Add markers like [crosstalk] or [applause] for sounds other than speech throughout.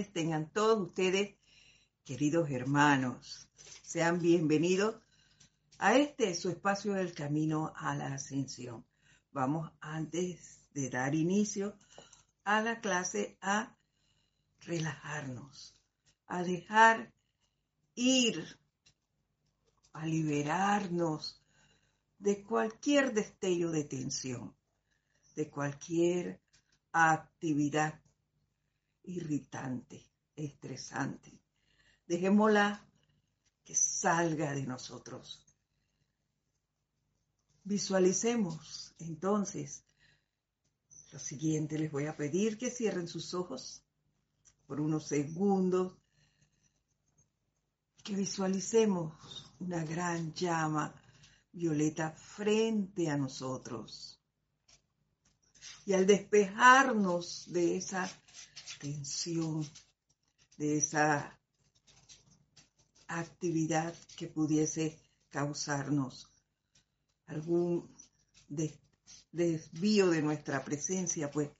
tengan todos ustedes, queridos hermanos. Sean bienvenidos a este su espacio del camino a la ascensión. Vamos antes de dar inicio a la clase a relajarnos, a dejar ir, a liberarnos de cualquier destello de tensión, de cualquier actividad irritante, estresante. Dejémosla que salga de nosotros. Visualicemos entonces lo siguiente. Les voy a pedir que cierren sus ojos por unos segundos, que visualicemos una gran llama violeta frente a nosotros. Y al despejarnos de esa tensión, de esa actividad que pudiese causarnos algún desvío de nuestra presencia, pues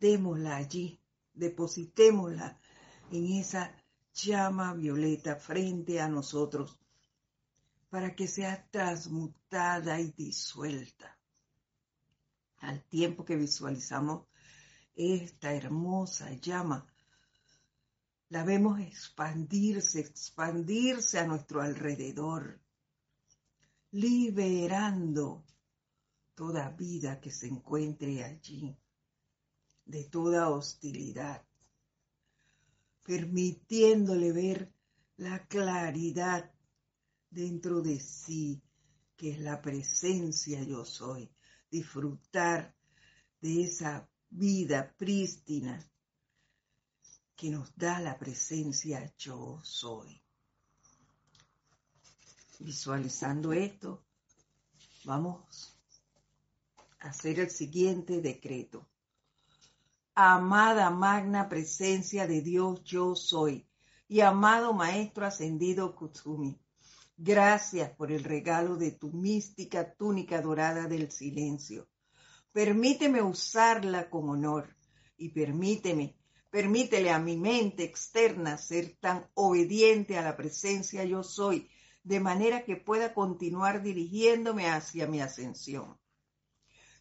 démosla allí, depositémosla en esa llama violeta frente a nosotros para que sea transmutada y disuelta. Al tiempo que visualizamos esta hermosa llama, la vemos expandirse, expandirse a nuestro alrededor, liberando toda vida que se encuentre allí, de toda hostilidad, permitiéndole ver la claridad dentro de sí, que es la presencia yo soy, disfrutar de esa vida prístina que nos da la presencia yo soy. Visualizando esto, vamos a hacer el siguiente decreto. Amada magna presencia de Dios yo soy y amado Maestro ascendido Kutsumi, gracias por el regalo de tu mística túnica dorada del silencio. Permíteme usarla con honor y permíteme Permítele a mi mente externa ser tan obediente a la presencia yo soy, de manera que pueda continuar dirigiéndome hacia mi ascensión.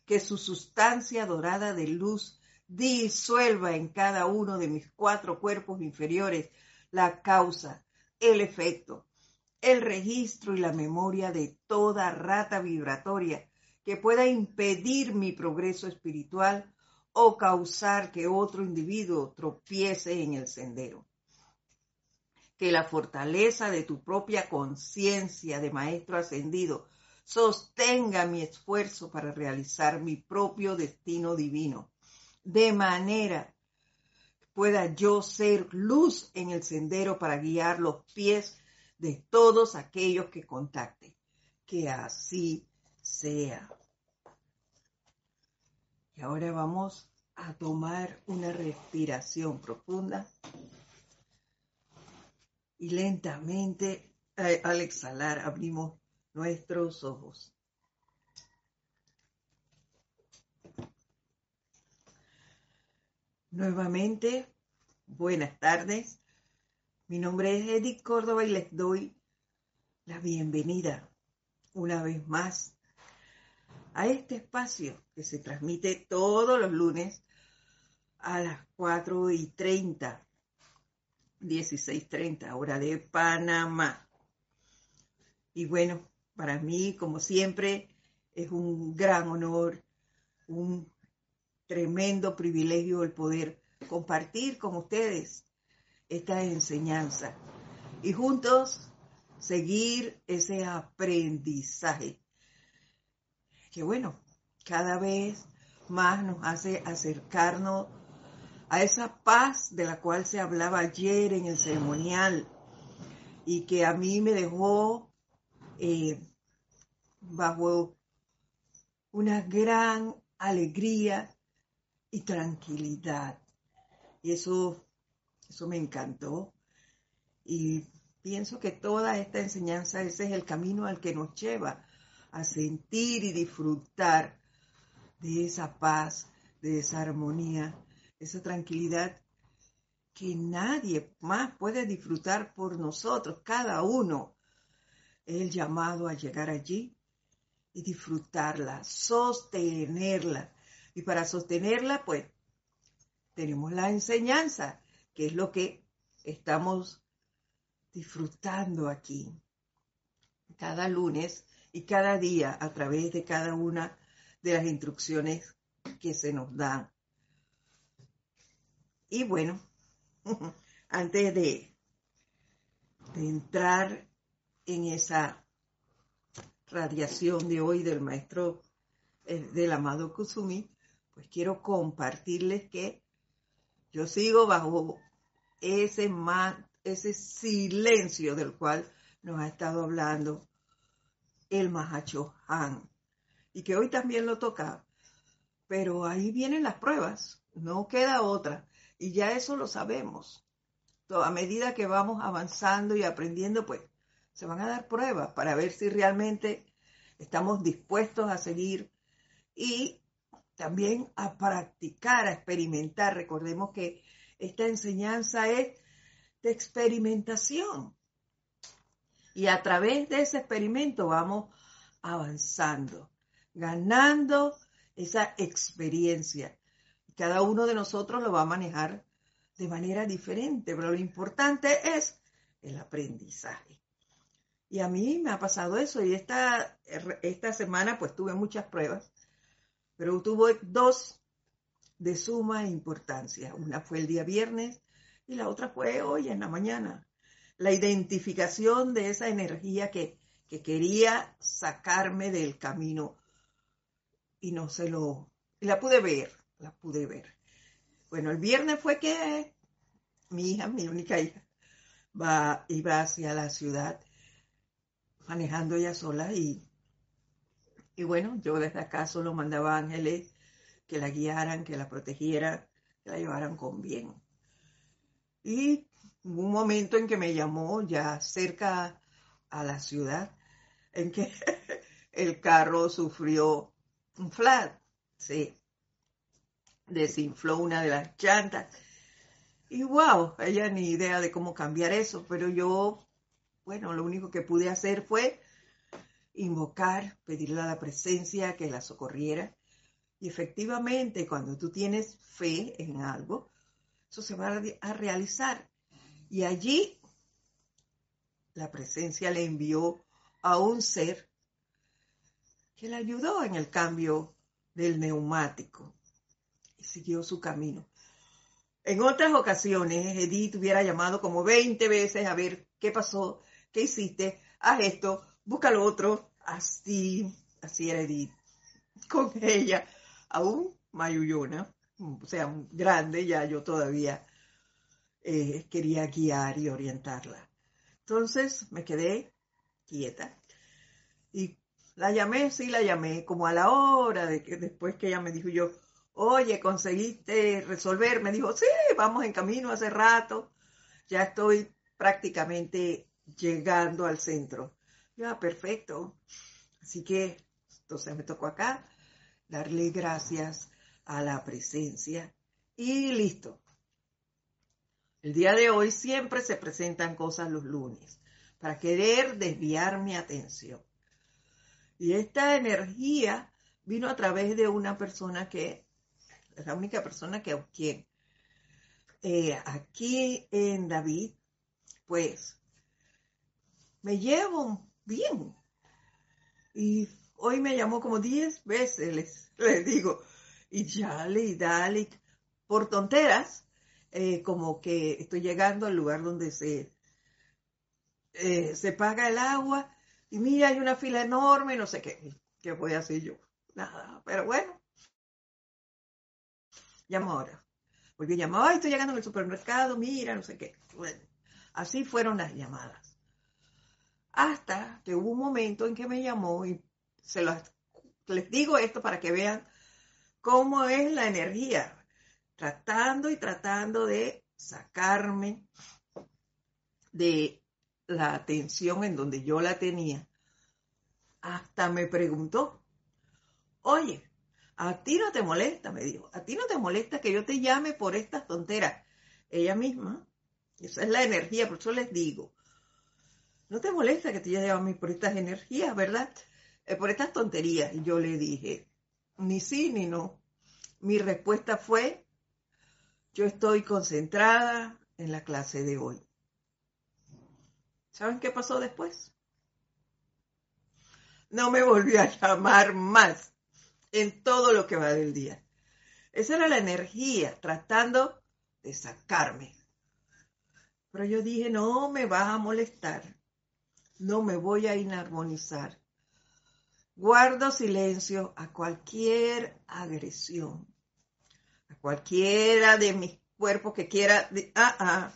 Que su sustancia dorada de luz disuelva en cada uno de mis cuatro cuerpos inferiores la causa, el efecto, el registro y la memoria de toda rata vibratoria que pueda impedir mi progreso espiritual o causar que otro individuo tropiece en el sendero. Que la fortaleza de tu propia conciencia de maestro ascendido sostenga mi esfuerzo para realizar mi propio destino divino, de manera que pueda yo ser luz en el sendero para guiar los pies de todos aquellos que contacte. Que así sea. Y ahora vamos a tomar una respiración profunda y lentamente eh, al exhalar abrimos nuestros ojos. Nuevamente, buenas tardes. Mi nombre es Edith Córdoba y les doy la bienvenida una vez más a este espacio que se transmite todos los lunes a las 4 y 30, 16.30, hora de Panamá. Y bueno, para mí, como siempre, es un gran honor, un tremendo privilegio el poder compartir con ustedes esta enseñanza y juntos seguir ese aprendizaje que bueno, cada vez más nos hace acercarnos a esa paz de la cual se hablaba ayer en el ceremonial y que a mí me dejó eh, bajo una gran alegría y tranquilidad. Y eso, eso me encantó. Y pienso que toda esta enseñanza, ese es el camino al que nos lleva a sentir y disfrutar de esa paz, de esa armonía, esa tranquilidad que nadie más puede disfrutar por nosotros, cada uno, el llamado a llegar allí y disfrutarla, sostenerla. Y para sostenerla, pues, tenemos la enseñanza, que es lo que estamos disfrutando aquí. Cada lunes y cada día a través de cada una de las instrucciones que se nos dan. Y bueno, [laughs] antes de, entrar en esa radiación de hoy del maestro eh, del amado Kusumi, pues quiero compartirles que yo sigo bajo ese, ese silencio del cual nos ha estado hablando el Mahacho Han y que hoy también lo toca. Pero ahí vienen las pruebas, no queda otra. Y ya eso lo sabemos. A medida que vamos avanzando y aprendiendo, pues se van a dar pruebas para ver si realmente estamos dispuestos a seguir y también a practicar, a experimentar. Recordemos que esta enseñanza es de experimentación. Y a través de ese experimento vamos avanzando, ganando esa experiencia. Cada uno de nosotros lo va a manejar de manera diferente, pero lo importante es el aprendizaje. Y a mí me ha pasado eso y esta, esta semana pues tuve muchas pruebas, pero tuve dos de suma importancia. Una fue el día viernes y la otra fue hoy en la mañana. La identificación de esa energía que, que quería sacarme del camino y no se lo... Y la pude ver, la pude ver. Bueno, el viernes fue que mi hija, mi única hija, va, iba hacia la ciudad manejando ella sola y, y bueno, yo desde acá solo mandaba ángeles que la guiaran, que la protegieran, que la llevaran con bien. Y hubo un momento en que me llamó ya cerca a la ciudad, en que [laughs] el carro sufrió un flat, sí, desinfló una de las llantas. Y wow, ella ni idea de cómo cambiar eso, pero yo, bueno, lo único que pude hacer fue invocar, pedirle a la presencia que la socorriera y efectivamente, cuando tú tienes fe en algo, eso se va a realizar. Y allí la presencia le envió a un ser que le ayudó en el cambio del neumático y siguió su camino. En otras ocasiones, Edith hubiera llamado como 20 veces a ver qué pasó, qué hiciste, haz esto, busca lo otro. Así, así era Edith con ella aún mayuyona, o sea, grande, ya yo todavía eh, quería guiar y orientarla. Entonces me quedé quieta y la llamé, sí la llamé, como a la hora de que después que ella me dijo yo, oye, conseguiste resolver, me dijo, sí, vamos en camino hace rato, ya estoy prácticamente llegando al centro. Ya, perfecto. Así que entonces me tocó acá darle gracias a la presencia y listo. El día de hoy siempre se presentan cosas los lunes para querer desviar mi atención. Y esta energía vino a través de una persona que es la única persona que quien eh, aquí en David, pues me llevo bien. Y hoy me llamó como 10 veces, les, les, digo, y dale y dale, por tonteras, eh, como que estoy llegando al lugar donde se, eh, se paga el agua, y mira, hay una fila enorme, no sé qué, ¿qué voy a hacer yo? Nada, pero bueno. Llamo ahora. Porque llamó, ay, estoy llegando al supermercado, mira, no sé qué. Bueno, así fueron las llamadas. Hasta que hubo un momento en que me llamó y se les digo esto para que vean cómo es la energía, tratando y tratando de sacarme de la atención en donde yo la tenía. Hasta me preguntó, oye, a ti no te molesta, me dijo, a ti no te molesta que yo te llame por estas tonteras. ella misma. Esa es la energía, por eso les digo. No te molesta que te llame a mí por estas energías, ¿verdad? Eh, por estas tonterías. Y yo le dije, ni sí ni no. Mi respuesta fue, yo estoy concentrada en la clase de hoy. ¿Saben qué pasó después? No me volvió a llamar más en todo lo que va del día. Esa era la energía tratando de sacarme. Pero yo dije, no me vas a molestar, no me voy a inarmonizar. Guardo silencio a cualquier agresión, cualquiera de mis cuerpos que quiera, ah, ah,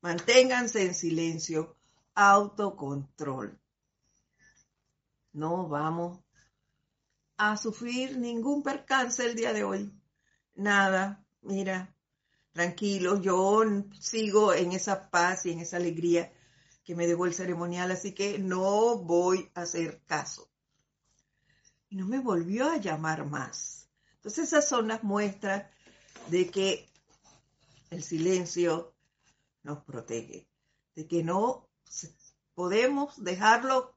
manténganse en silencio, autocontrol. No vamos a sufrir ningún percance el día de hoy. Nada, mira, tranquilo, yo sigo en esa paz y en esa alegría que me dejó el ceremonial, así que no voy a hacer caso. Y no me volvió a llamar más. Entonces esas son las muestras de que el silencio nos protege, de que no podemos dejarlo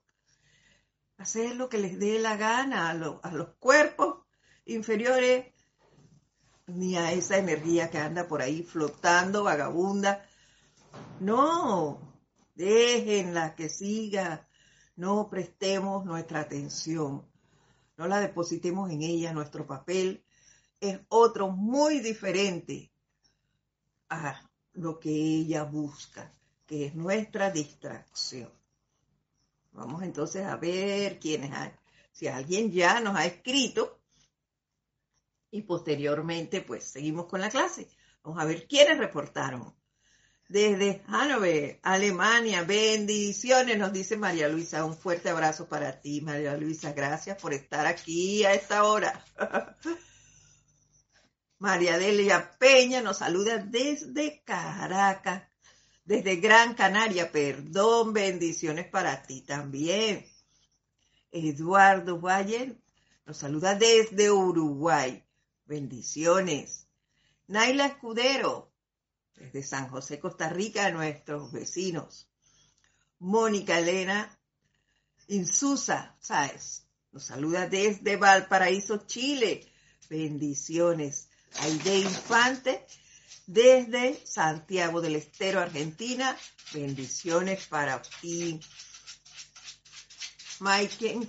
hacer lo que les dé la gana a, a los cuerpos inferiores ni a esa energía que anda por ahí flotando, vagabunda. No, déjenla que siga. No prestemos nuestra atención. No la depositemos en ella. Nuestro papel es otro muy diferente a lo que ella busca, que es nuestra distracción. Vamos entonces a ver quiénes hay. Si alguien ya nos ha escrito, y posteriormente pues seguimos con la clase. Vamos a ver quiénes reportaron. Desde Hannover, Alemania, bendiciones, nos dice María Luisa. Un fuerte abrazo para ti, María Luisa. Gracias por estar aquí a esta hora. [laughs] María Delia Peña nos saluda desde Caracas, desde Gran Canaria. Perdón, bendiciones para ti también. Eduardo Valle nos saluda desde Uruguay. Bendiciones. Naila Escudero, desde San José, Costa Rica, nuestros vecinos. Mónica Elena Insusa ¿sabes? nos saluda desde Valparaíso, Chile. Bendiciones. Aide Infante, desde Santiago del Estero, Argentina. Bendiciones para ti. Mike,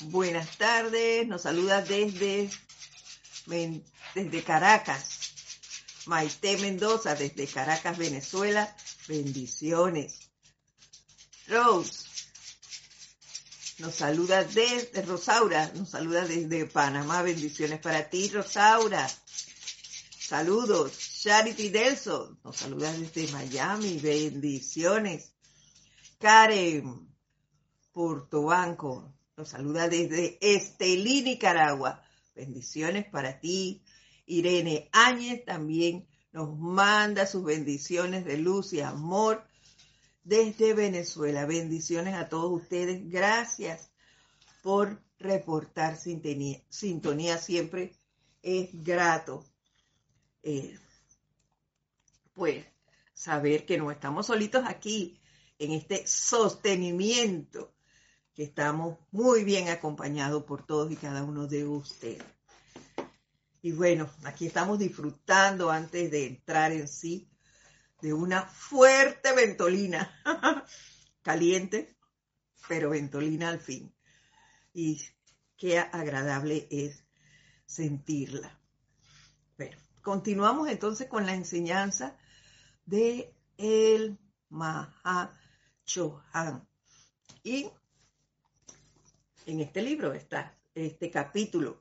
buenas tardes. Nos saluda desde desde Caracas. Maite Mendoza desde Caracas, Venezuela. Bendiciones. Rose nos saluda desde Rosaura, nos saluda desde Panamá. Bendiciones para ti, Rosaura. Saludos. Charity Delso nos saluda desde Miami. Bendiciones. Karen Portobanco nos saluda desde Estelí, Nicaragua. Bendiciones para ti. Irene Áñez también nos manda sus bendiciones de luz y amor desde Venezuela. Bendiciones a todos ustedes. Gracias por reportar sintonía. Siempre es grato. Eh, pues saber que no estamos solitos aquí en este sostenimiento que estamos muy bien acompañados por todos y cada uno de ustedes. Y bueno, aquí estamos disfrutando antes de entrar en sí de una fuerte ventolina, [laughs] caliente, pero ventolina al fin. Y qué agradable es sentirla. Bueno, continuamos entonces con la enseñanza de el Chohan. Y en este libro está este capítulo,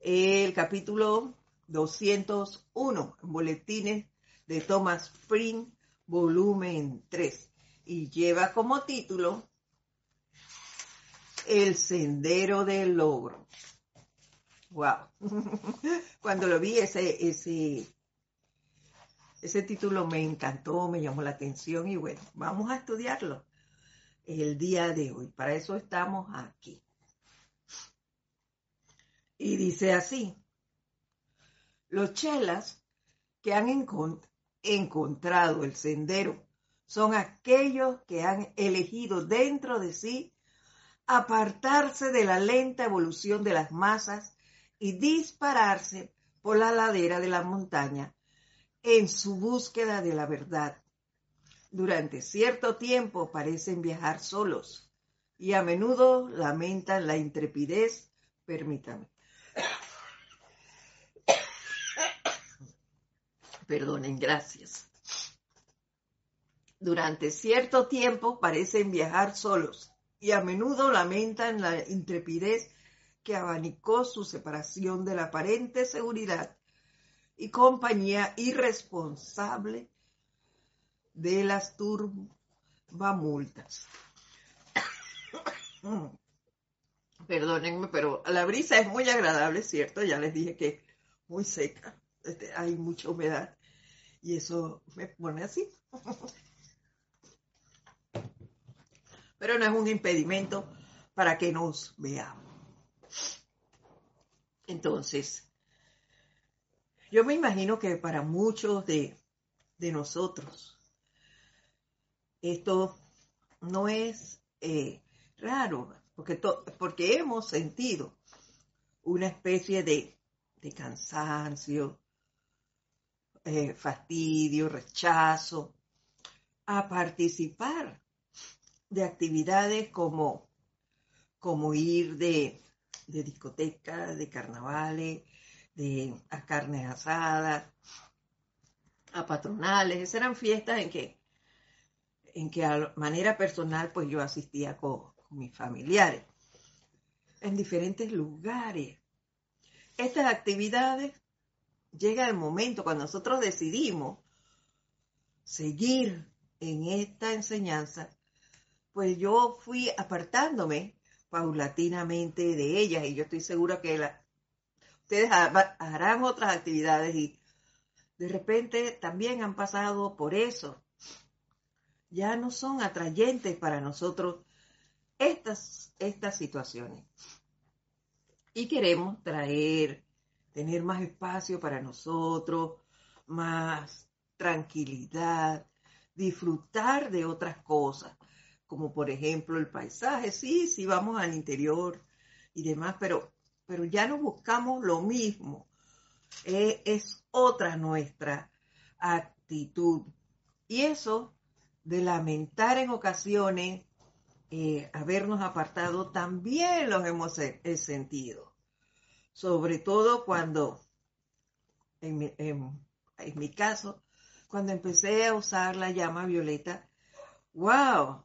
el capítulo 201, Boletines de Thomas Spring, volumen 3, y lleva como título El sendero del logro. Wow. [laughs] Cuando lo vi ese, ese, ese título me encantó, me llamó la atención y bueno, vamos a estudiarlo el día de hoy. Para eso estamos aquí. Y dice así, los chelas que han encontrado el sendero son aquellos que han elegido dentro de sí apartarse de la lenta evolución de las masas y dispararse por la ladera de la montaña en su búsqueda de la verdad. Durante cierto tiempo parecen viajar solos y a menudo lamentan la intrepidez, permítame. Perdonen, gracias durante cierto tiempo parecen viajar solos y a menudo lamentan la intrepidez que abanicó su separación de la aparente seguridad y compañía irresponsable de las turbamultas. [coughs] Perdónenme, pero la brisa es muy agradable, ¿cierto? Ya les dije que muy seca, este, hay mucha humedad y eso me pone así. pero no es un impedimento para que nos veamos. Entonces, yo me imagino que para muchos de, nosotros esto no es eh, raro, porque, porque hemos sentido una especie de, cansancio, eh, fastidio, rechazo a participar de actividades como, como ir de, discotecas, de carnavales, de, a carnes asadas, a patronales. Esas eran fiestas en que, en que a manera personal pues yo asistía con mis familiares en diferentes lugares. Estas actividades llega el momento cuando nosotros decidimos seguir en esta enseñanza pues yo fui apartándome paulatinamente de ellas y yo estoy segura que ustedes harán otras actividades y de repente también han pasado por eso. Ya no son atrayentes para nosotros estas, estas situaciones. Y queremos traer, tener más espacio para nosotros, más tranquilidad, disfrutar de otras cosas como por ejemplo el paisaje, sí, sí vamos al interior y demás, pero, pero ya no buscamos lo mismo. Eh, es otra nuestra actitud. Y eso de lamentar en ocasiones eh, habernos apartado, también los hemos sentido. Sobre todo cuando, en mi caso, cuando empecé a usar la llama violeta, wow,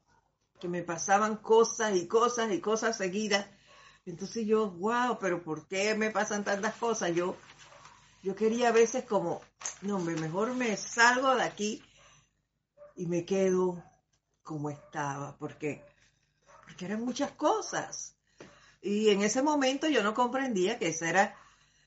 que me pasaban cosas y cosas y cosas seguidas. Entonces yo, wow, pero ¿por qué me pasan tantas cosas? Yo, yo quería a veces como, no, mejor me salgo de aquí y me quedo como estaba, porque, porque eran muchas cosas. Y en ese momento yo no comprendía que esa era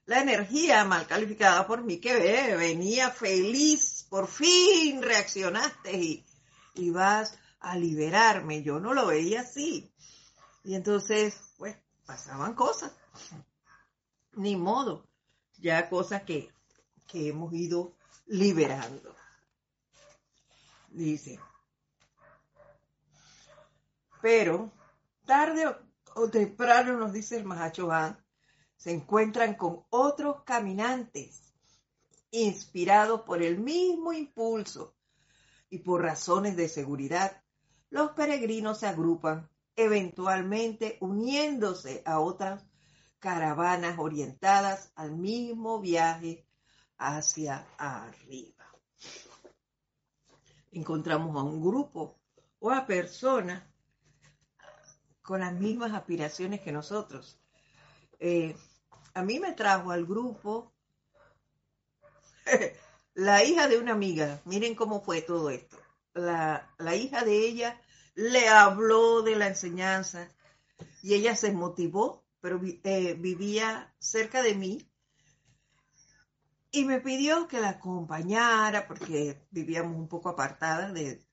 la energía mal calificada por mí, que venía feliz, por fin reaccionaste y, y vas a liberarme. Yo no lo veía así. Y entonces, pues, pasaban cosas. Ni modo. Ya cosas que, que hemos ido liberando. Dice. Pero, tarde o, temprano, nos dice el Mahacho se encuentran con otros caminantes inspirados por el mismo impulso y por razones de seguridad los peregrinos se agrupan, eventualmente uniéndose a otras caravanas orientadas al mismo viaje hacia arriba. Encontramos a un grupo o a personas con las mismas aspiraciones que nosotros. Eh, a mí me trajo al grupo [laughs] la hija de una amiga. Miren cómo fue todo esto la, hija de ella le habló de la enseñanza y ella se motivó, pero eh, vivía cerca de mí y me pidió que la acompañara porque vivíamos un poco apartadas de,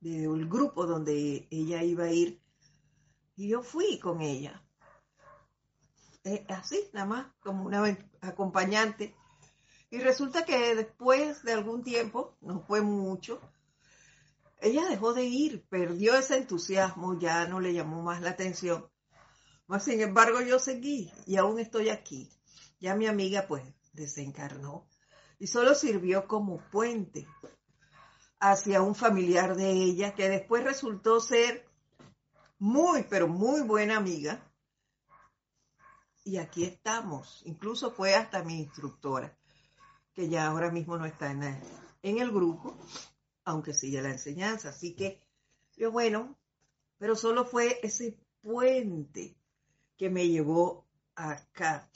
del grupo donde ella iba a ir y yo fui con ella. Eh, así, nada más, como una acompañante. Y resulta que después de algún tiempo, no fue mucho, ella dejó de ir, perdió ese entusiasmo, ya no le llamó más la atención. Mas, sin embargo, yo seguí y aún estoy aquí. Ya mi amiga pues desencarnó y solo sirvió como puente hacia un familiar de ella que después resultó ser muy, pero muy buena amiga. Y aquí estamos. Incluso fue hasta mi instructora, que ya ahora mismo no está en el, grupo, aunque sigue la enseñanza. Así que yo, bueno, pero solo fue ese puente que me llevó acá.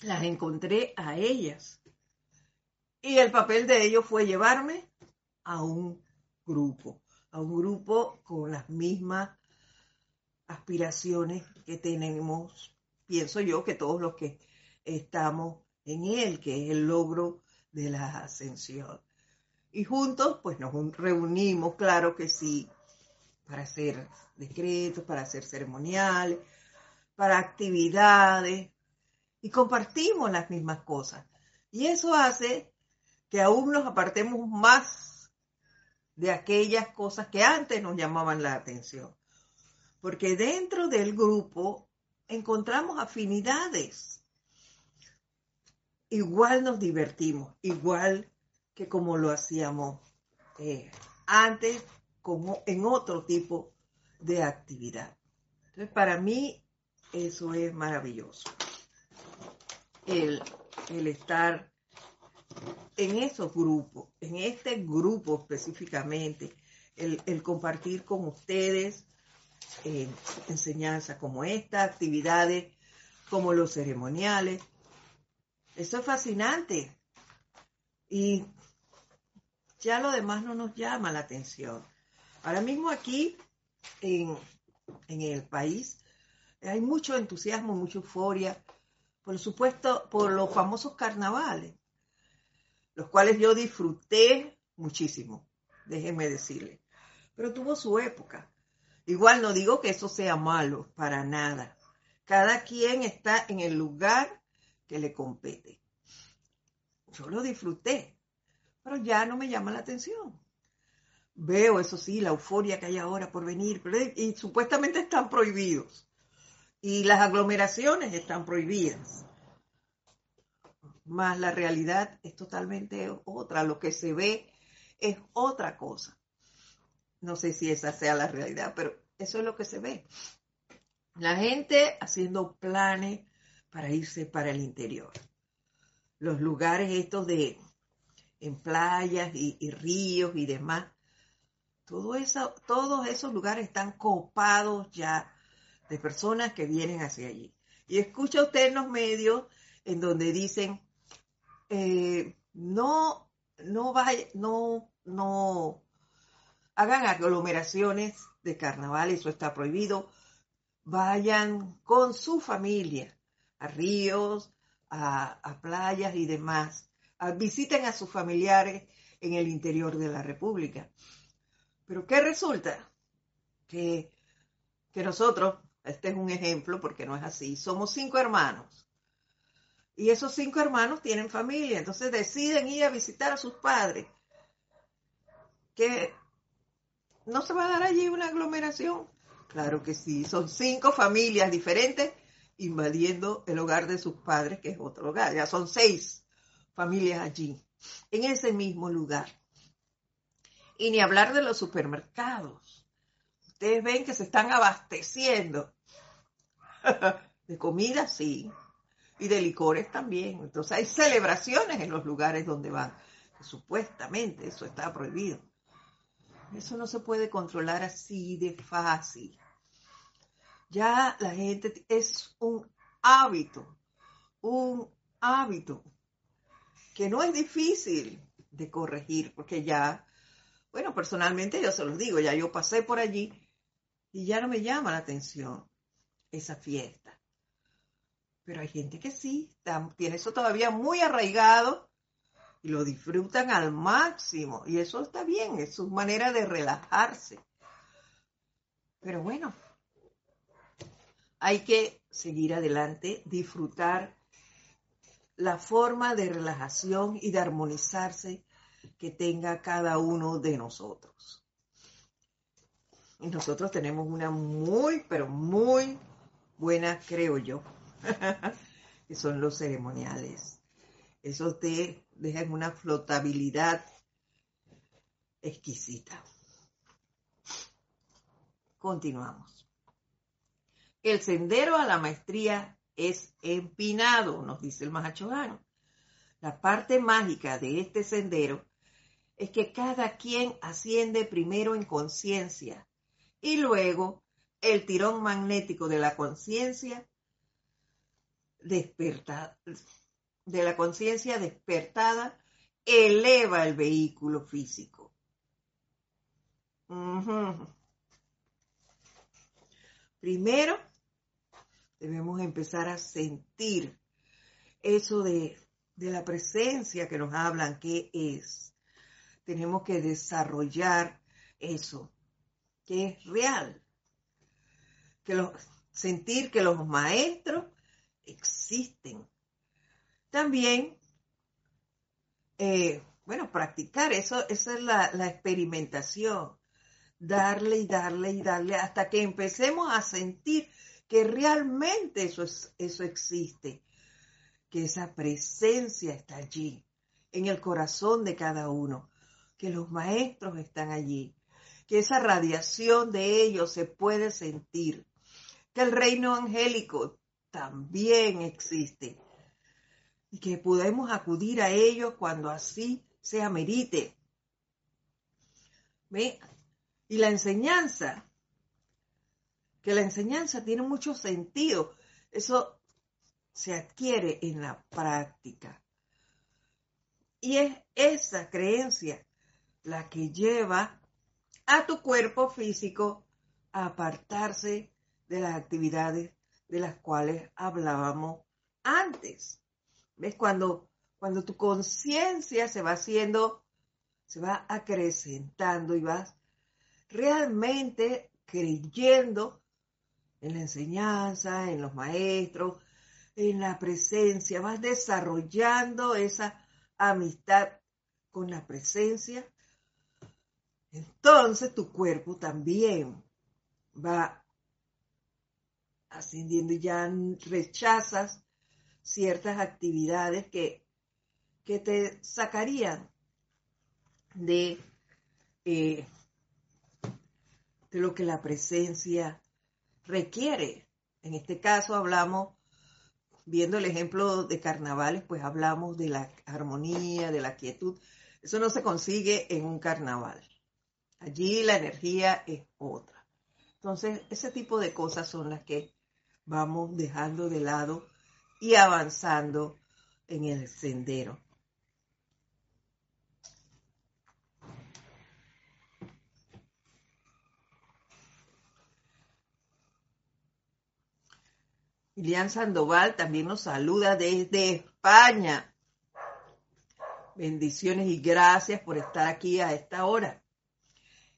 Las encontré a ellas. Y el papel de ellos fue llevarme a un grupo, a un grupo con las mismas aspiraciones que tenemos, pienso yo, que todos los que estamos en él, que es el logro de la ascensión. Y juntos, pues nos reunimos, claro que sí, para hacer decretos, para hacer ceremoniales, para actividades, y compartimos las mismas cosas. Y eso hace que aún nos apartemos más de aquellas cosas que antes nos llamaban la atención. Porque dentro del grupo encontramos afinidades. Igual nos divertimos, igual que como lo hacíamos eh, antes, como en otro tipo de actividad. Entonces, para mí, eso es maravilloso. El, el estar en esos grupos, en este grupo específicamente, el, compartir con ustedes eh, enseñanzas como esta, actividades como los ceremoniales. Eso es fascinante. Y ya lo demás no nos llama la atención. Ahora mismo aquí en, en el país hay mucho entusiasmo, mucha euforia, por supuesto, por los famosos carnavales los cuales yo disfruté muchísimo, déjenme decirle. Pero tuvo su época. Igual no digo que eso sea malo, para nada. Cada quien está en el lugar que le compete. Yo lo disfruté, pero ya no me llama la atención. Veo, eso sí, la euforia que hay ahora por venir, y supuestamente están prohibidos. Y las aglomeraciones están prohibidas más la realidad es totalmente otra. Lo que se ve es otra cosa. No sé si esa sea la realidad, pero eso es lo que se ve. La gente haciendo planes para irse para el interior. Los lugares estos de en playas y, ríos y demás. Todo eso, todos esos lugares están copados ya de personas que vienen hacia allí. Y escucha usted en los medios en donde dicen eh, no, no, no, no hagan aglomeraciones de carnaval, eso está prohibido. Vayan con su familia a ríos, a, playas y demás. visiten a sus familiares en el interior de la República. Pero ¿qué resulta? Que, que nosotros, este es un ejemplo porque no es así, somos cinco hermanos y esos cinco hermanos tienen familia, entonces deciden ir a visitar a sus padres. Que no se va a dar allí una aglomeración. Claro que sí, son cinco familias diferentes invadiendo el hogar de sus padres, que es otro hogar. Ya son seis familias allí, en ese mismo lugar. Y ni hablar de los supermercados. Ustedes ven que se están abasteciendo [laughs] de comida, sí, y de licores también. Entonces hay celebraciones en los lugares donde van. Supuestamente eso está prohibido. Eso no se puede controlar así de fácil. Ya la gente es un hábito, un hábito que no es difícil de corregir, porque ya, bueno, personalmente yo se los digo, ya yo pasé por allí y ya no me llama la atención esa fiesta. Pero hay gente que sí, tiene eso todavía muy arraigado y lo disfrutan al máximo. Y eso está bien, es su manera de relajarse. Pero bueno, hay que seguir adelante, disfrutar la forma de relajación y de armonizarse que tenga cada uno de nosotros. Y nosotros tenemos una muy, pero muy buena, creo yo, [laughs] que son los ceremoniales. Eso te deja en una flotabilidad exquisita. Continuamos. El sendero a la maestría es empinado, nos dice el Mahachohan. La parte mágica de este sendero es que cada quien asciende primero en conciencia y luego el tirón magnético de la conciencia despertada, de la conciencia despertada eleva el vehículo físico. Primero, debemos empezar a sentir eso de, de la presencia que nos hablan, que es. Tenemos que desarrollar eso, que es real. Que sentir que los maestros existen. También, eh, bueno, practicar, eso, esa es la, la experimentación. Darle y darle y darle hasta que empecemos a sentir que realmente eso, es, eso existe, que esa presencia está allí, en el corazón de cada uno, que los maestros están allí, que esa radiación de ellos se puede sentir, que el reino angélico también existe y que podemos acudir a ellos cuando así se amerite. Y la enseñanza que la enseñanza tiene mucho sentido. Eso se adquiere en la práctica. Y es esa creencia la que lleva a tu cuerpo físico a apartarse de las actividades de las cuales hablábamos antes. ¿Ves? Cuando, cuando tu conciencia se va haciendo, se va acrecentando y vas realmente creyendo en la enseñanza, en los maestros, en la presencia, vas desarrollando esa amistad con la presencia, entonces tu cuerpo también va ascendiendo y ya rechazas ciertas actividades que, que te sacarían de, eh, de lo que la presencia requiere. En este caso hablamos, viendo el ejemplo de carnavales, pues hablamos de la armonía, de la quietud. Eso no se consigue en un carnaval. Allí la energía es otra. Entonces, ese tipo de cosas son las que vamos dejando de lado y avanzando en el sendero. Ilian Sandoval también nos saluda desde España. Bendiciones y gracias por estar aquí a esta hora.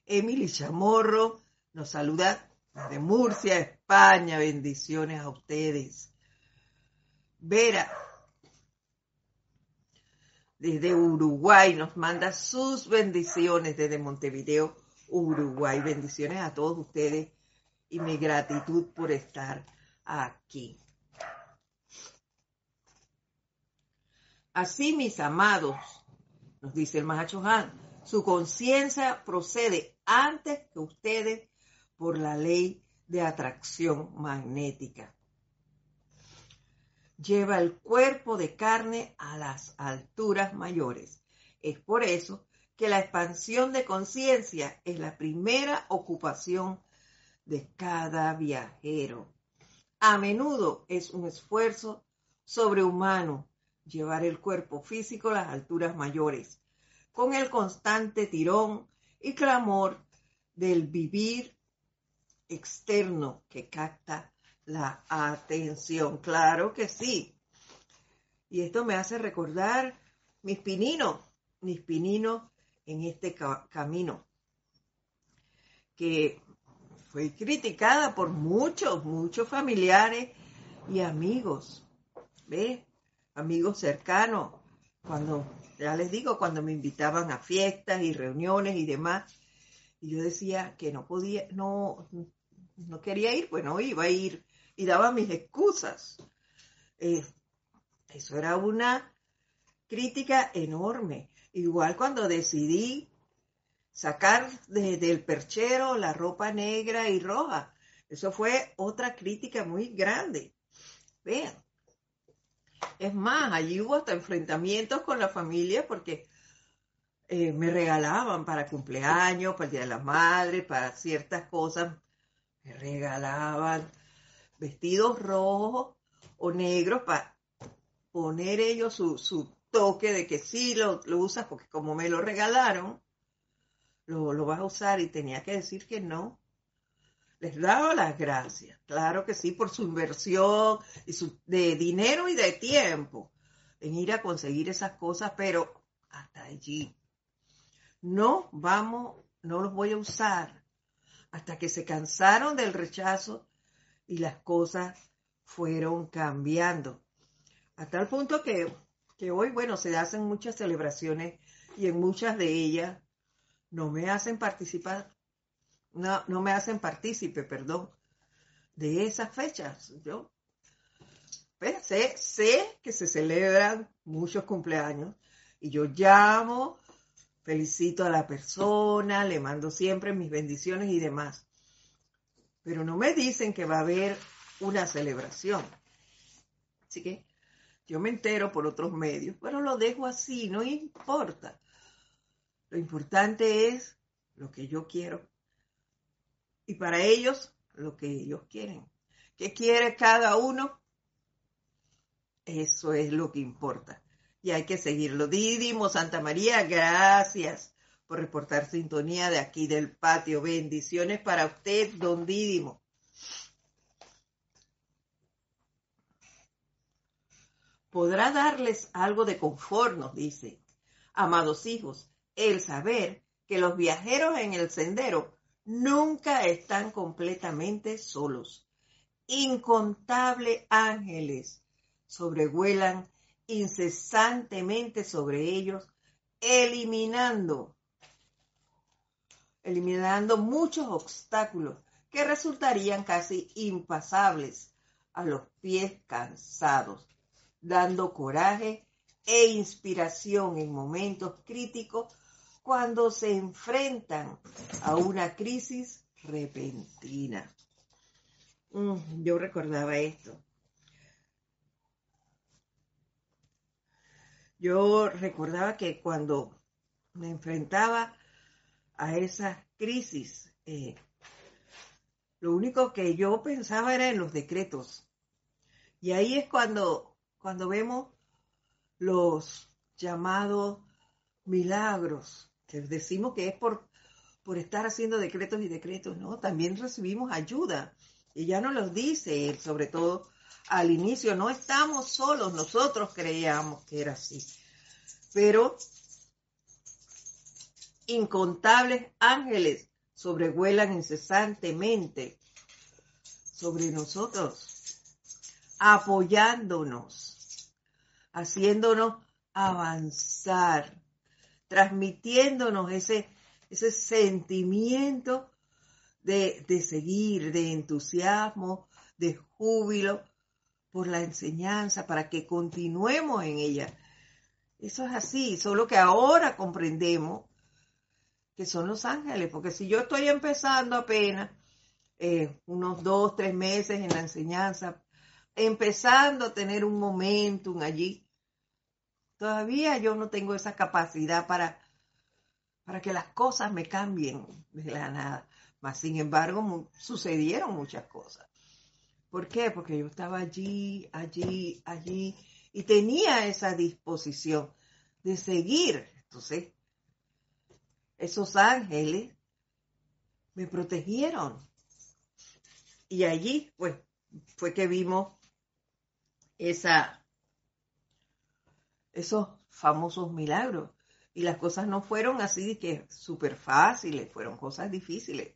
Emily Chamorro nos saluda desde Murcia, España. Bendiciones a ustedes. Vera, desde Uruguay, nos manda sus bendiciones desde Montevideo, Uruguay. Bendiciones a todos ustedes y mi gratitud por estar aquí. Así, mis amados, nos dice el Mahacho Han, su conciencia procede antes que ustedes por la ley de atracción magnética. Lleva el cuerpo de carne a las alturas mayores. Es por eso que la expansión de conciencia es la primera ocupación de cada viajero. A menudo es un esfuerzo sobrehumano llevar el cuerpo físico a las alturas mayores, con el constante tirón y clamor del vivir externo que capta la atención. Claro que sí. Y esto me hace recordar mis pininos, mis pininos en este camino, que fue criticada por muchos, muchos familiares y amigos. ¿Ves? amigos cercanos, cuando, ya les digo, cuando me invitaban a fiestas y reuniones y demás, y yo decía que no podía, no, no quería ir, pues no iba a ir, y daba mis excusas. Eh, eso era una crítica enorme. Igual cuando decidí sacar del perchero la ropa negra y roja. Eso fue otra crítica muy grande. Vean. Es más, allí hubo hasta enfrentamientos con la familia porque eh, me regalaban para cumpleaños, para el Día de la Madre, para ciertas cosas. Me regalaban vestidos rojos o negros para poner ellos su, toque de que sí lo, lo usas porque como me lo regalaron, lo, lo, vas a usar y tenía que decir que no. Les daba las gracias, claro que sí, por su inversión su, de dinero y de tiempo en ir a conseguir esas cosas, pero hasta allí. No vamos, no los voy a usar hasta que se cansaron del rechazo y las cosas fueron cambiando. A tal punto que, que hoy, bueno, se hacen muchas celebraciones y en muchas de ellas no me hacen participar, no, no me hacen partícipe, perdón, de esas fechas. Yo pues, sé, sé que se celebran muchos cumpleaños y yo llamo, felicito a la persona, le mando siempre mis bendiciones y demás. Pero no me dicen que va a haber una celebración. Así que yo me entero por otros medios, pero lo dejo así, no importa. Lo importante es lo que yo quiero. Y para ellos, lo que ellos quieren. ¿Qué quiere cada uno? Eso es lo que importa. Y hay que seguirlo. Didimo, Santa María, gracias por reportar sintonía de aquí del patio. Bendiciones para usted, don Didimo. podrá darles algo de confort, nos dice. Amados hijos, el saber que los viajeros en el sendero nunca están completamente solos. Incontables ángeles sobrevuelan incesantemente sobre ellos, eliminando, eliminando muchos obstáculos que resultarían casi impasables a los pies cansados dando coraje e inspiración en momentos críticos cuando se enfrentan a una crisis repentina. Mm, yo recordaba esto. Yo recordaba que cuando me enfrentaba a esa crisis, eh, lo único que yo pensaba era en los decretos. Y ahí es cuando cuando vemos los llamados milagros, que decimos que es por, por estar haciendo decretos y decretos, ¿no? También recibimos ayuda. Y ya nos los dice sobre todo al inicio, no estamos solos, nosotros creíamos que era así. Pero incontables ángeles sobrevuelan incesantemente sobre nosotros apoyándonos, haciéndonos avanzar, transmitiéndonos ese, ese sentimiento de, de seguir, de entusiasmo, de júbilo por la enseñanza, para que continuemos en ella. Eso es así, solo que ahora comprendemos que son los ángeles, porque si yo estoy empezando apenas eh, unos dos, tres meses en la enseñanza, empezando a tener un momentum allí. Todavía yo no tengo esa capacidad para, para que las cosas me cambien de la nada. Mas, sin embargo, sucedieron muchas cosas. ¿Por qué? Porque yo estaba allí, allí, allí y tenía esa disposición de seguir. Entonces, esos ángeles me protegieron. Y allí, pues, fue que vimos esa, esos famosos milagros. Y las cosas no fueron así que súper fáciles, fueron cosas difíciles.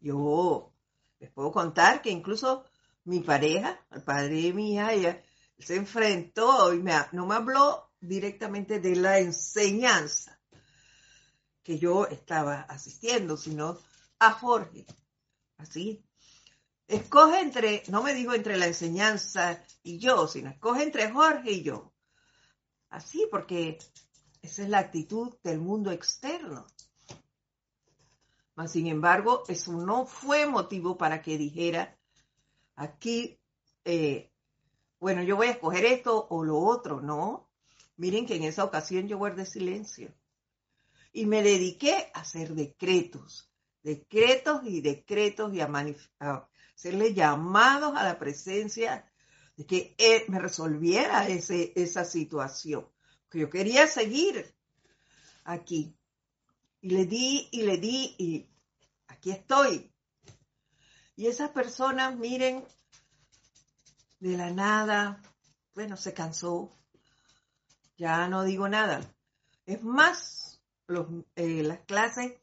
Yo les puedo contar que incluso mi pareja, el padre de mi hija, se enfrentó y no me habló directamente de la enseñanza que yo estaba asistiendo, sino a Jorge. Así. Escoge entre, no me dijo entre la enseñanza y yo, sino escoge entre Jorge y yo. Así, porque esa es la actitud del mundo externo. Mas, sin embargo, eso no fue motivo para que dijera, aquí, eh, bueno, yo voy a escoger esto o lo otro. No, miren que en esa ocasión yo guardé silencio. Y me dediqué a hacer decretos, decretos y decretos y a, hacerle llamados a la presencia de que él me resolviera esa situación. Que yo quería seguir aquí. Y le di y le di y aquí estoy. Y esas personas, miren, de la nada, bueno, se cansó. Ya no digo nada. Es más, eh, las clases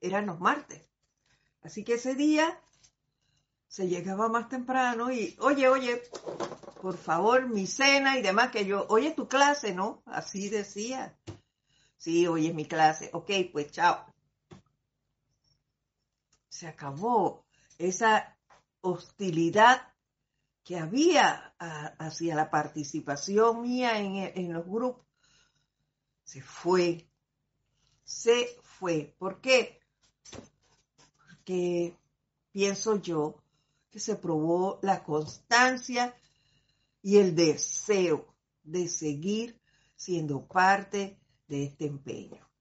eran los martes. Así que ese día se llegaba más temprano y, oye, oye, por favor, mi cena y demás, que yo, oye, tu clase, ¿no? Así decía. Sí, hoy es mi clase. Ok, pues chao. Se acabó esa hostilidad que había hacia la participación mía en, en los grupos. Se fue. Se fue. ¿Por qué? Porque pienso yo que se probó la constancia y el deseo de seguir siendo parte de este empeño.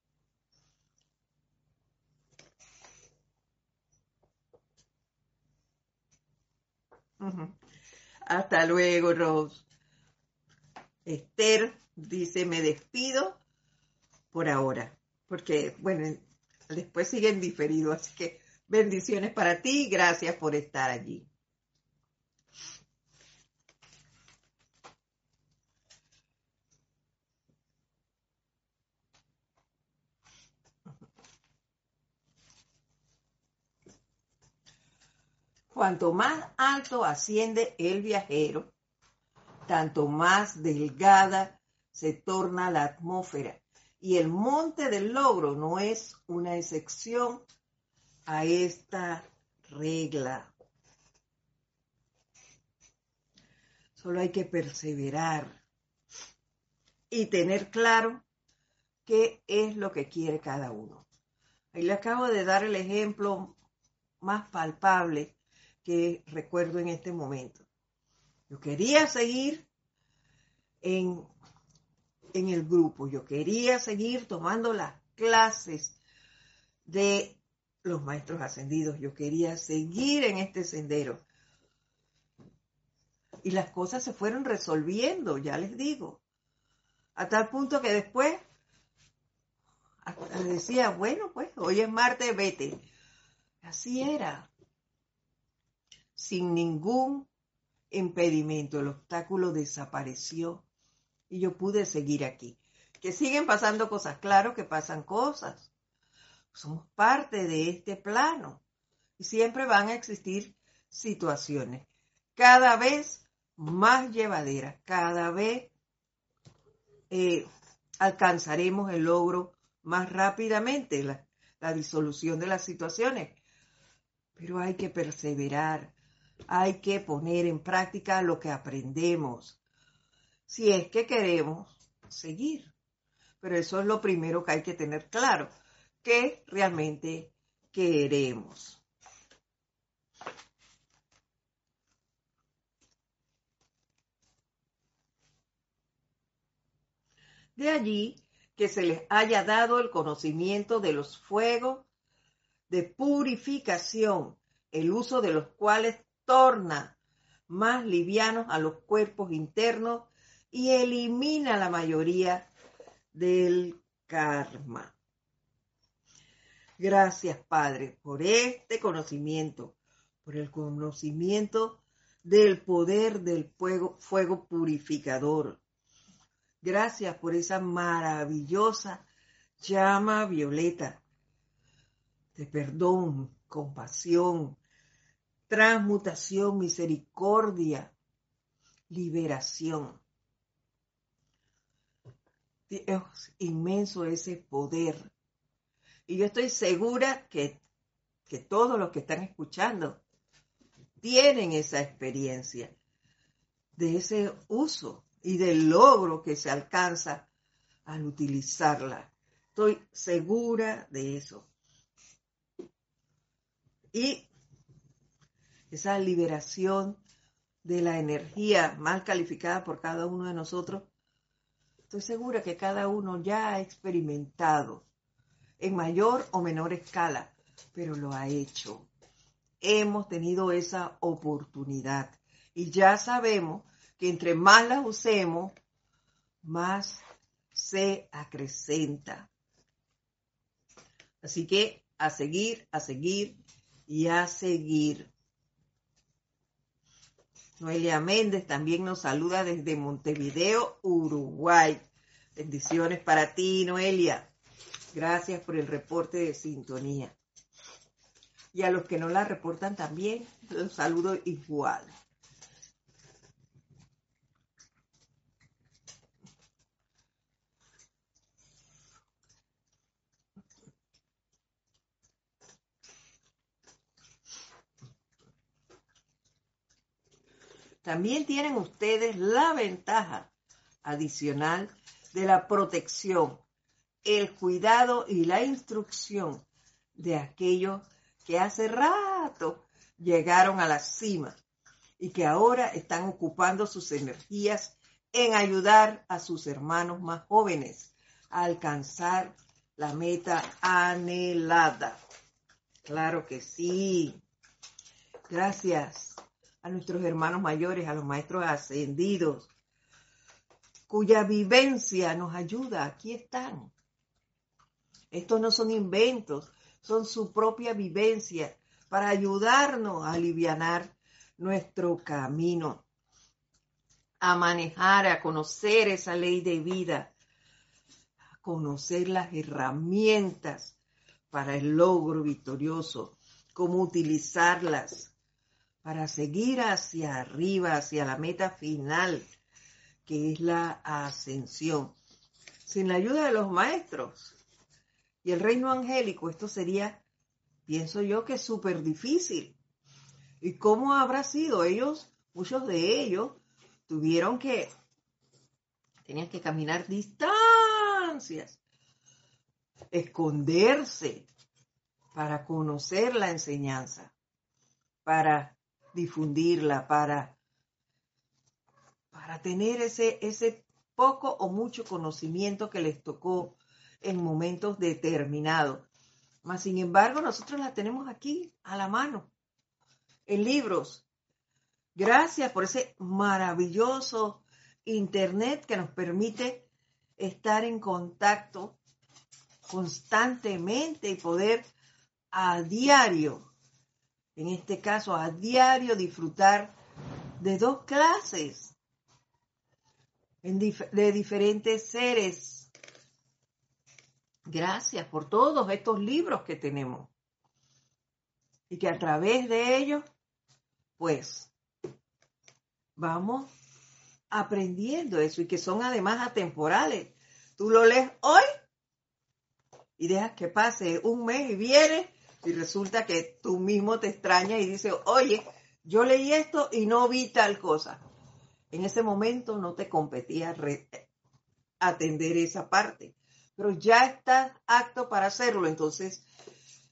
Hasta luego, Rose. Esther dice, me despido por ahora, porque, bueno, después siguen diferidos, así que bendiciones para ti gracias por estar allí. Cuanto más alto asciende el viajero, tanto más delgada se torna la atmósfera. Y el monte del logro no es una excepción a esta regla. Solo hay que perseverar y tener claro qué es lo que quiere cada uno. Ahí le acabo de dar el ejemplo más palpable que recuerdo en este momento. Yo quería seguir en, en el grupo, yo quería seguir tomando las clases de los maestros ascendidos, yo quería seguir en este sendero. Y las cosas se fueron resolviendo, ya les digo, a tal punto que después decía, bueno, pues hoy es martes, vete. Así era sin ningún impedimento. El obstáculo desapareció y yo pude seguir aquí. Que siguen pasando cosas, claro que pasan cosas. Somos parte de este plano y siempre van a existir situaciones cada vez más llevaderas, cada vez eh, alcanzaremos el logro más rápidamente, la, la disolución de las situaciones. Pero hay que perseverar, hay que poner en práctica lo que aprendemos, si es que queremos seguir. Pero eso es lo primero que hay que tener claro, que realmente queremos. De allí que se les haya dado el conocimiento de los fuegos de purificación, el uso de los cuales torna más livianos a los cuerpos internos y elimina la mayoría del karma. Gracias, Padre, por este conocimiento, por el conocimiento del poder del fuego, fuego purificador. Gracias por esa maravillosa llama violeta de perdón, compasión, transmutación, misericordia, liberación. Es inmenso ese poder. Y yo estoy segura que, que todos los que están escuchando tienen esa experiencia de ese uso y del logro que se alcanza al utilizarla. Estoy segura de eso. Y esa liberación de la energía mal calificada por cada uno de nosotros, estoy segura que cada uno ya ha experimentado en mayor o menor escala, pero lo ha hecho. Hemos tenido esa oportunidad y ya sabemos que entre más las usemos, más se acrecenta. Así que a seguir, a seguir y a seguir. Noelia Méndez también nos saluda desde Montevideo, Uruguay. Bendiciones para ti, Noelia. Gracias por el reporte de sintonía. Y a los que no la reportan también, los saludo igual. También tienen ustedes la ventaja adicional de la protección, el cuidado y la instrucción de aquellos que hace rato llegaron a la cima y que ahora están ocupando sus energías en ayudar a sus hermanos más jóvenes a alcanzar la meta anhelada. Claro que sí. Gracias a nuestros hermanos mayores, a los maestros ascendidos, cuya vivencia nos ayuda. Aquí están. Estos no son inventos, son su propia vivencia para ayudarnos a aliviar nuestro camino, a manejar, a conocer esa ley de vida, a conocer las herramientas para el logro victorioso, cómo utilizarlas para seguir hacia arriba, hacia la meta final, que es la ascensión. Sin la ayuda de los maestros y el reino angélico, esto sería, pienso yo, que súper difícil. ¿Y cómo habrá sido? Ellos, muchos de ellos, tuvieron que, tenían que caminar distancias, esconderse para conocer la enseñanza, para difundirla, para, para tener ese, ese poco o mucho conocimiento que les tocó en momentos determinados. Mas, sin embargo, nosotros la tenemos aquí a la mano, en libros. Gracias por ese maravilloso Internet que nos permite estar en contacto constantemente y poder a diario en este caso a diario, disfrutar de dos clases de diferentes seres. Gracias por todos estos libros que tenemos. Y que a través de ellos, pues, vamos aprendiendo eso y que son además atemporales. Tú lo lees hoy y dejas que pase un mes y vienes y resulta que tú mismo te extrañas y dices, oye, yo leí esto y no vi tal cosa. En ese momento no te competía atender esa parte, pero ya estás apto para hacerlo, entonces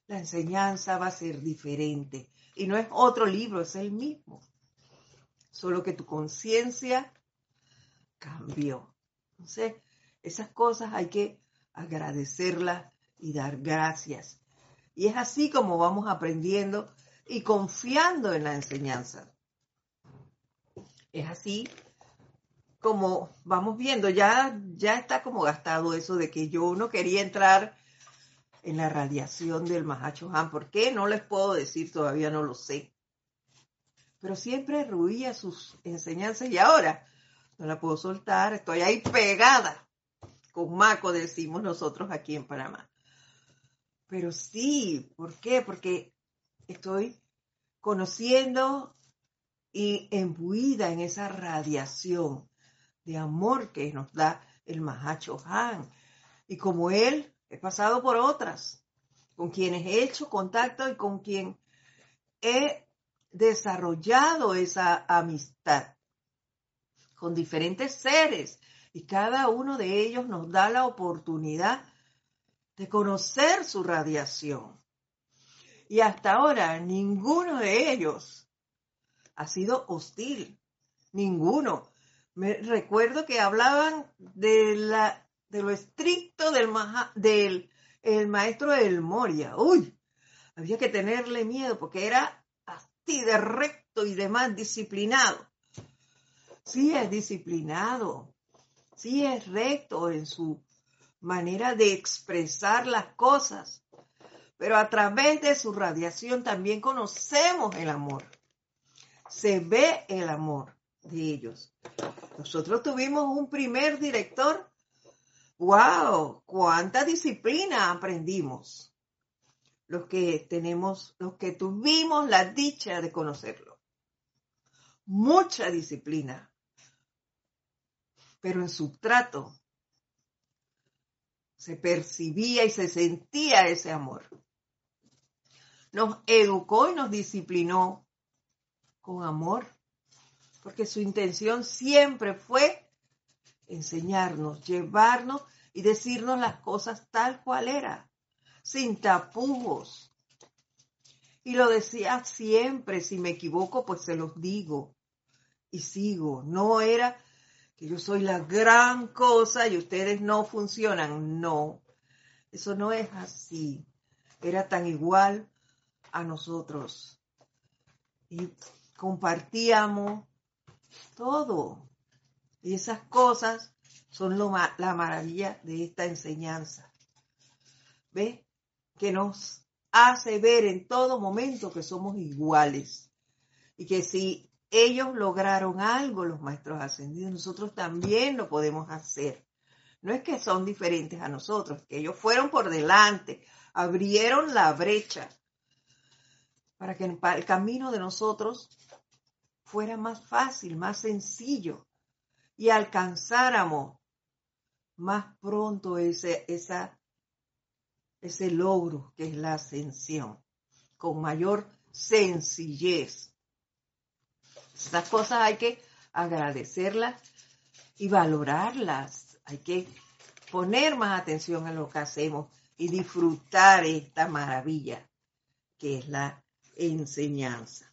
la enseñanza va a ser diferente. Y no es otro libro, es el mismo. Solo que tu conciencia cambió. Entonces, esas cosas hay que agradecerlas y dar gracias. Y es así como vamos aprendiendo y confiando en la enseñanza. Es así como vamos viendo, ya, ya está como gastado eso de que yo no quería entrar en la radiación del Mahacho Han. ¿Por qué? No les puedo decir, todavía no lo sé. Pero siempre ruía sus enseñanzas y ahora no la puedo soltar, estoy ahí pegada con Maco, decimos nosotros aquí en Panamá. Pero sí, ¿por qué? Porque estoy conociendo y embuida en esa radiación de amor que nos da el Mahacho Han. Y como él, he pasado por otras, con quienes he hecho contacto y con quien he desarrollado esa amistad con diferentes seres y cada uno de ellos nos da la oportunidad de conocer su radiación. Y hasta ahora ninguno de ellos ha sido hostil, ninguno. Me recuerdo que hablaban de, la, de lo estricto del, del el maestro del Moria. Uy, había que tenerle miedo porque era así de recto y demás disciplinado. Sí es disciplinado, sí es recto en su manera de expresar las cosas, pero a través de su radiación también conocemos el amor. Se ve el amor de ellos. Nosotros tuvimos un primer director. ¡Wow! ¡Cuánta disciplina aprendimos! Los que tenemos, los que tuvimos la dicha de conocerlo. Mucha disciplina pero en su trato se percibía y se sentía ese amor. Nos educó y nos disciplinó con amor, porque su intención siempre fue enseñarnos, llevarnos y decirnos las cosas tal cual era, sin tapujos. Y lo decía siempre, si me equivoco, pues se los digo y sigo. No era que yo soy la gran cosa y ustedes no funcionan. No, eso no es así. Era tan igual a nosotros. Y compartíamos todo. Y esas cosas son lo la maravilla de esta enseñanza. ¿Ve? Que nos hace ver en todo momento que somos iguales. Y que si ellos lograron algo, los maestros ascendidos, nosotros también lo podemos hacer. No es que son diferentes a nosotros, que ellos fueron por delante, abrieron la brecha para que el camino de nosotros fuera más fácil, más sencillo y alcanzáramos más pronto ese, ese logro que es la ascensión, con mayor sencillez estas cosas hay que agradecerlas y valorarlas. Hay que poner más atención a lo que hacemos y disfrutar esta maravilla que es la enseñanza.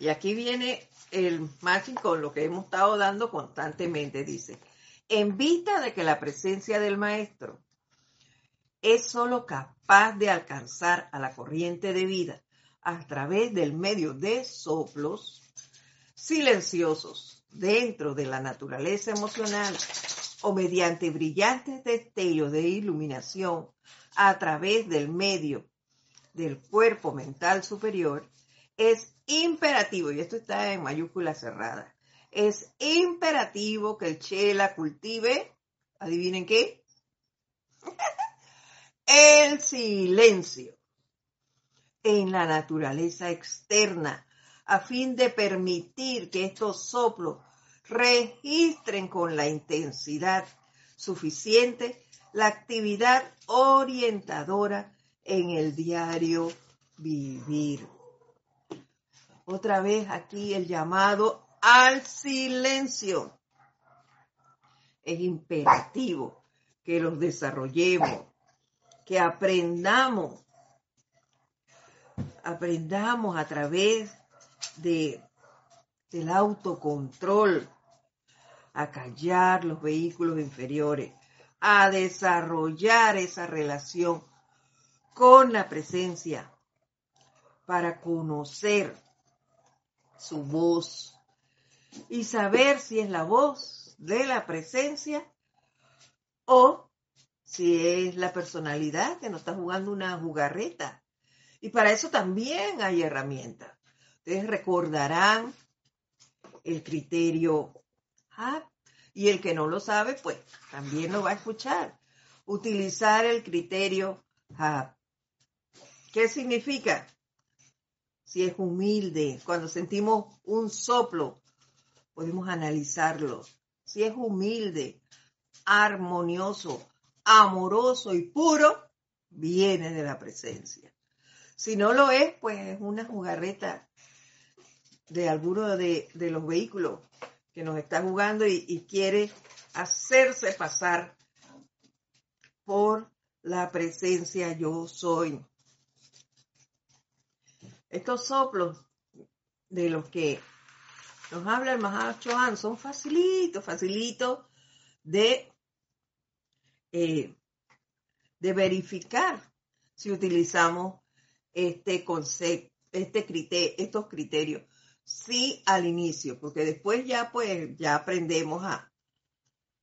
Y aquí viene el matching con lo que hemos estado dando constantemente. Dice, en vista de que la presencia del maestro es sólo capaz de alcanzar a la corriente de vida a través del medio de soplos silenciosos dentro de la naturaleza emocional o mediante brillantes destellos de iluminación a través del medio del cuerpo mental superior, es imperativo, y esto está en mayúscula cerrada, es imperativo que el Chela cultive, adivinen qué, el silencio en la naturaleza externa a fin de permitir que estos soplos registren con la intensidad suficiente la actividad orientadora en el diario vivir. Otra vez aquí el llamado al silencio. Es imperativo que los desarrollemos que aprendamos, aprendamos a través de, del autocontrol a callar los vehículos inferiores, a desarrollar esa relación con la presencia para conocer su voz y saber si es la voz de la presencia o si es la personalidad que nos está jugando una jugarreta. Y para eso también hay herramientas. Ustedes recordarán el criterio y el que no lo sabe, pues también lo va a escuchar. Utilizar el criterio HAP. ¿Qué significa? Si es humilde, cuando sentimos un soplo podemos analizarlo. Si es humilde, armonioso, amoroso y puro, viene de la presencia. Si no lo es, pues es una jugarreta de alguno de, los vehículos que nos está jugando y, quiere hacerse pasar por la presencia yo soy. Estos soplos de los que nos habla el Mahachohan son facilitos, facilitos de, eh, de verificar si utilizamos este concepto, este criterio, estos criterios. Sí al inicio, porque después ya pues ya aprendemos a,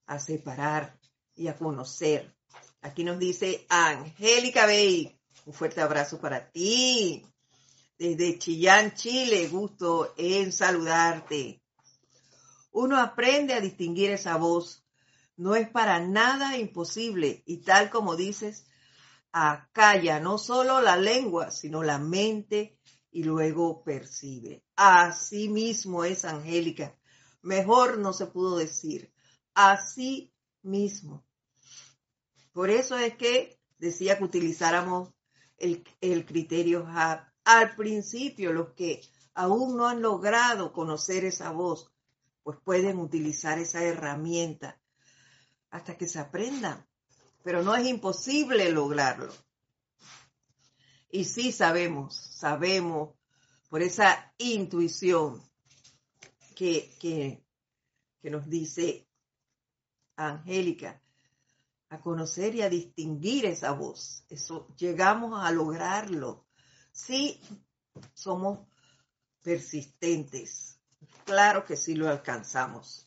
a separar y a conocer. Aquí nos dice Angélica Bey, un fuerte abrazo para ti. Desde Chillán, Chile, gusto en saludarte. Uno aprende a distinguir esa voz. No es para nada imposible y tal como dices, acalla no solo la lengua, sino la mente y luego percibe. Así mismo es Angélica. Mejor no se pudo decir. Así mismo. Por eso es que decía que utilizáramos el, criterio HAP al principio los que aún no han logrado conocer esa voz, pues pueden utilizar esa herramienta hasta que se aprendan. Pero no es imposible lograrlo. Y sí sabemos, sabemos por esa intuición que, que, que nos dice Angélica, a conocer y a distinguir esa voz. Eso llegamos a lograrlo Sí, somos persistentes. Claro que sí lo alcanzamos.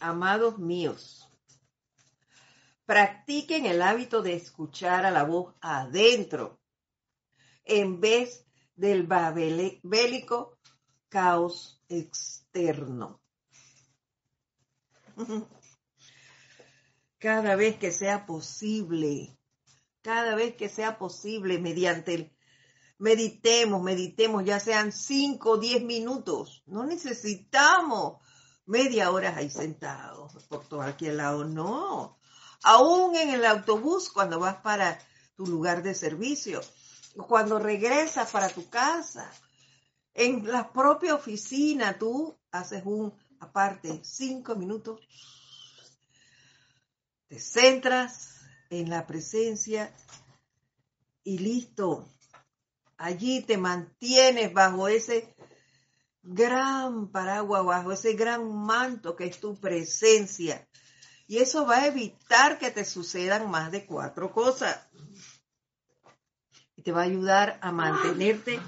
Amados míos, practiquen el hábito de escuchar a la voz adentro en vez del bélico caos externo. [laughs] Cada vez que sea posible, cada vez que sea posible, mediante el meditemos, meditemos, ya sean cinco o diez minutos. No necesitamos media hora ahí sentados por todo aquí lado, no. Aún en el autobús cuando vas para tu lugar de servicio, cuando regresas para tu casa, en la propia oficina, tú haces un aparte cinco minutos, te centras en la presencia y listo. Allí te mantienes bajo ese gran paraguas, bajo ese gran manto que es tu presencia. Y eso va a evitar que te sucedan más de cuatro cosas y te va a ayudar a mantenerte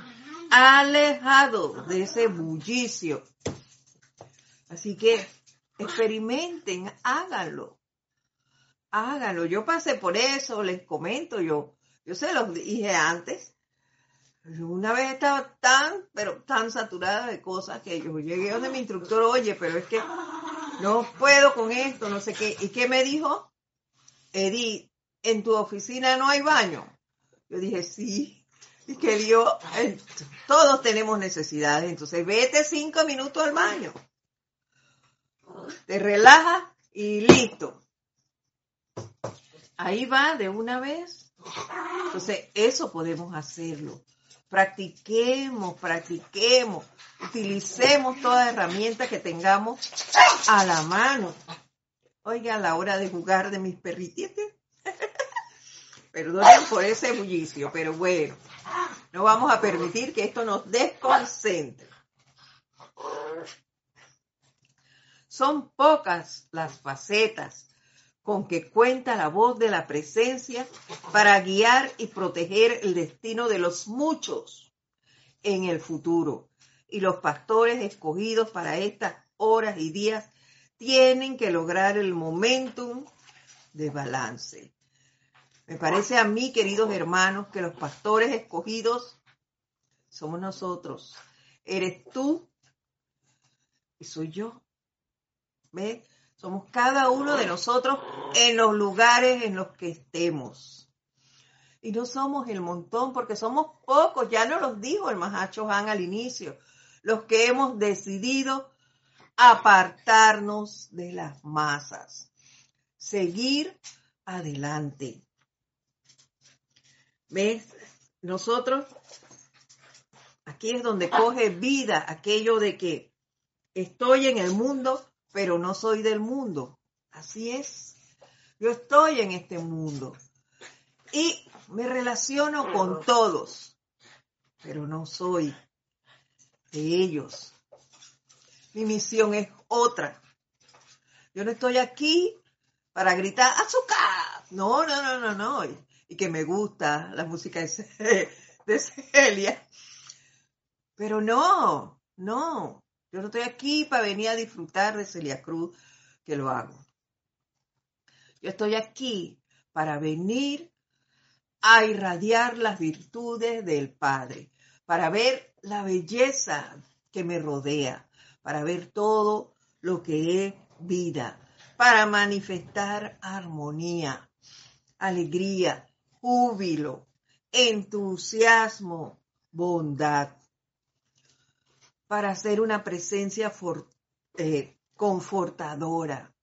alejado de ese bullicio. Así que experimenten, háganlo. Háganlo. Yo pasé por eso, les comento, yo, yo se los dije antes. Una vez estaba tan, pero tan saturada de cosas que yo llegué donde mi instructor, oye, pero es que no puedo con esto, no sé qué. ¿Y qué me dijo? Edith, en tu oficina no hay baño. Yo dije, sí, y que Dios, eh, todos tenemos necesidades, entonces vete cinco minutos al baño, te relajas y listo. Ahí va de una vez. Entonces, eso podemos hacerlo. Practiquemos, practiquemos, utilicemos todas las herramientas que tengamos a la mano. Oiga, a la hora de jugar de mis perrititos, [laughs] Perdonen por ese bullicio, pero bueno, no vamos a permitir que esto nos desconcentre. Son pocas las facetas con que cuenta la voz de la presencia para guiar y proteger el destino de los muchos en el futuro. Y los pastores escogidos para estas horas y días tienen que lograr el momentum de balance. Me parece a mí, queridos hermanos, que los pastores escogidos somos nosotros. Eres tú y soy yo. ¿Ves? Somos cada uno de nosotros en los lugares en los que estemos. Y no somos el montón porque somos pocos, ya nos los dijo el Mahacho Han al inicio, los que hemos decidido apartarnos de las masas, seguir adelante. ¿Ves? Nosotros, aquí es donde coge vida aquello de que estoy en el mundo, pero no soy del mundo. Así es. Yo estoy en este mundo y me relaciono con todos, pero no soy de ellos. Mi misión es otra. Yo no estoy aquí para gritar azúcar. No, no, no, no, no. Y, que me gusta la música de, [laughs] de Celia. Pero no, no. Yo no estoy aquí para venir a disfrutar de Celia Cruz, que lo hago. Yo estoy aquí para venir a irradiar las virtudes del Padre, para ver la belleza que me rodea, para ver todo lo que es vida, para manifestar armonía, alegría, júbilo, entusiasmo, bondad, para ser una presencia eh, confortadora,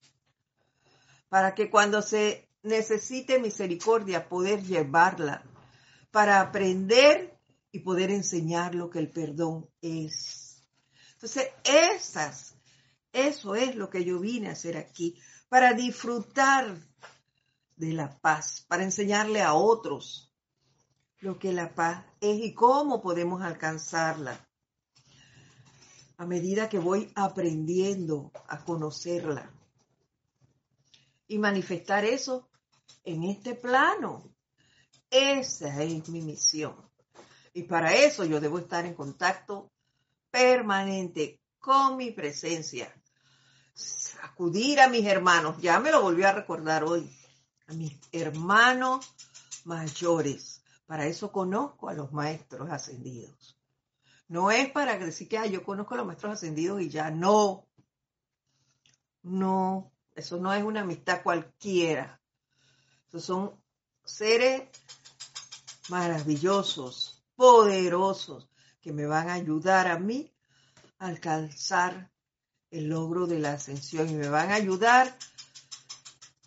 para que cuando se necesite misericordia poder llevarla, para aprender y poder enseñar lo que el perdón es. Entonces, esas, eso es lo que yo vine a hacer aquí, para disfrutar de la paz, para enseñarle a otros lo que la paz es y cómo podemos alcanzarla. A medida que voy aprendiendo a conocerla y manifestar eso en este plano. Esa es mi misión. Y para eso yo debo estar en contacto permanente con mi presencia. Acudir a mis hermanos, ya me lo volvió a recordar hoy, a mis hermanos mayores. Para eso conozco a los maestros ascendidos. No es para decir que yo conozco a los maestros ascendidos y ya no. No, eso no es una amistad cualquiera. Esos son seres maravillosos, poderosos, que me van a ayudar a mí a alcanzar el logro de la ascensión y me van a ayudar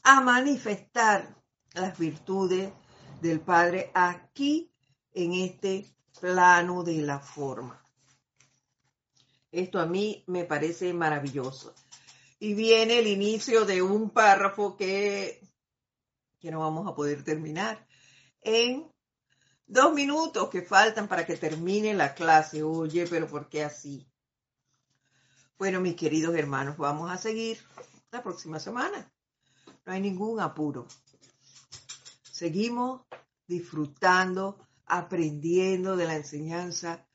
a manifestar las virtudes del Padre aquí en este plano de la forma. Esto a mí me parece maravilloso. Y viene el inicio de un párrafo que, que no vamos a poder terminar en Dos minutos que faltan para que termine la clase. Oye, pero ¿por qué así? Bueno, mis queridos hermanos, vamos a seguir la próxima semana. No hay ningún apuro. Seguimos disfrutando, aprendiendo de la enseñanza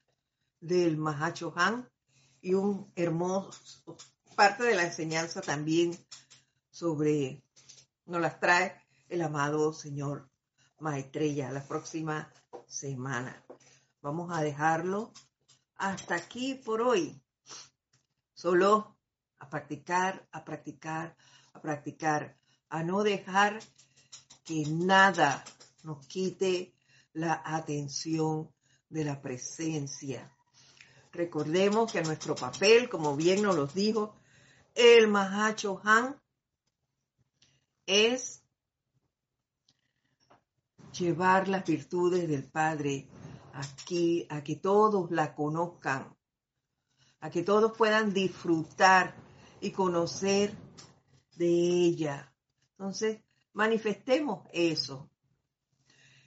del Mahacho Han y un hermoso parte de la enseñanza también sobre nos las trae el amado Señor Maestreya la próxima semana. Vamos a dejarlo hasta aquí por hoy. Solo a practicar, a practicar, a practicar, a no dejar que nada nos quite la atención de la presencia. Recordemos que nuestro papel, como bien nos lo dijo el Mahacho Han, es llevar las virtudes del Padre aquí, a que todos la conozcan, a que todos puedan disfrutar y conocer de ella. Entonces, manifestemos eso.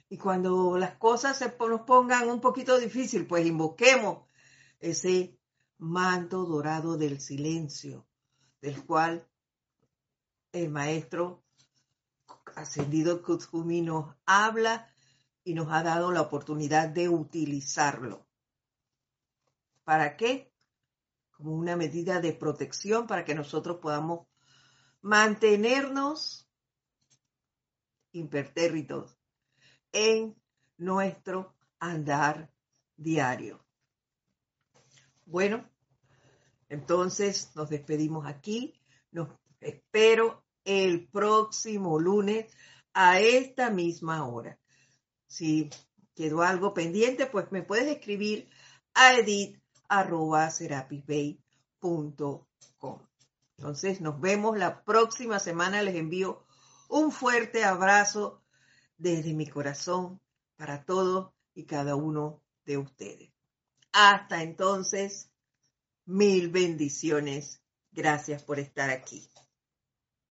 Y cuando las cosas se nos pongan un poquito difícil, pues invoquemos ese manto dorado del silencio, del cual el maestro ascendido Kutsumi nos habla y nos ha dado la oportunidad de utilizarlo. ¿Para qué? Como una medida de protección para que nosotros podamos mantenernos impertérritos en nuestro andar diario. Bueno, entonces nos despedimos aquí, nos espero el próximo lunes a esta misma hora. Si quedó algo pendiente, pues me puedes escribir a edit.com. Entonces nos vemos la próxima semana. Les envío un fuerte abrazo desde mi corazón para todos y cada uno de ustedes. Hasta entonces, mil bendiciones. Gracias por estar aquí.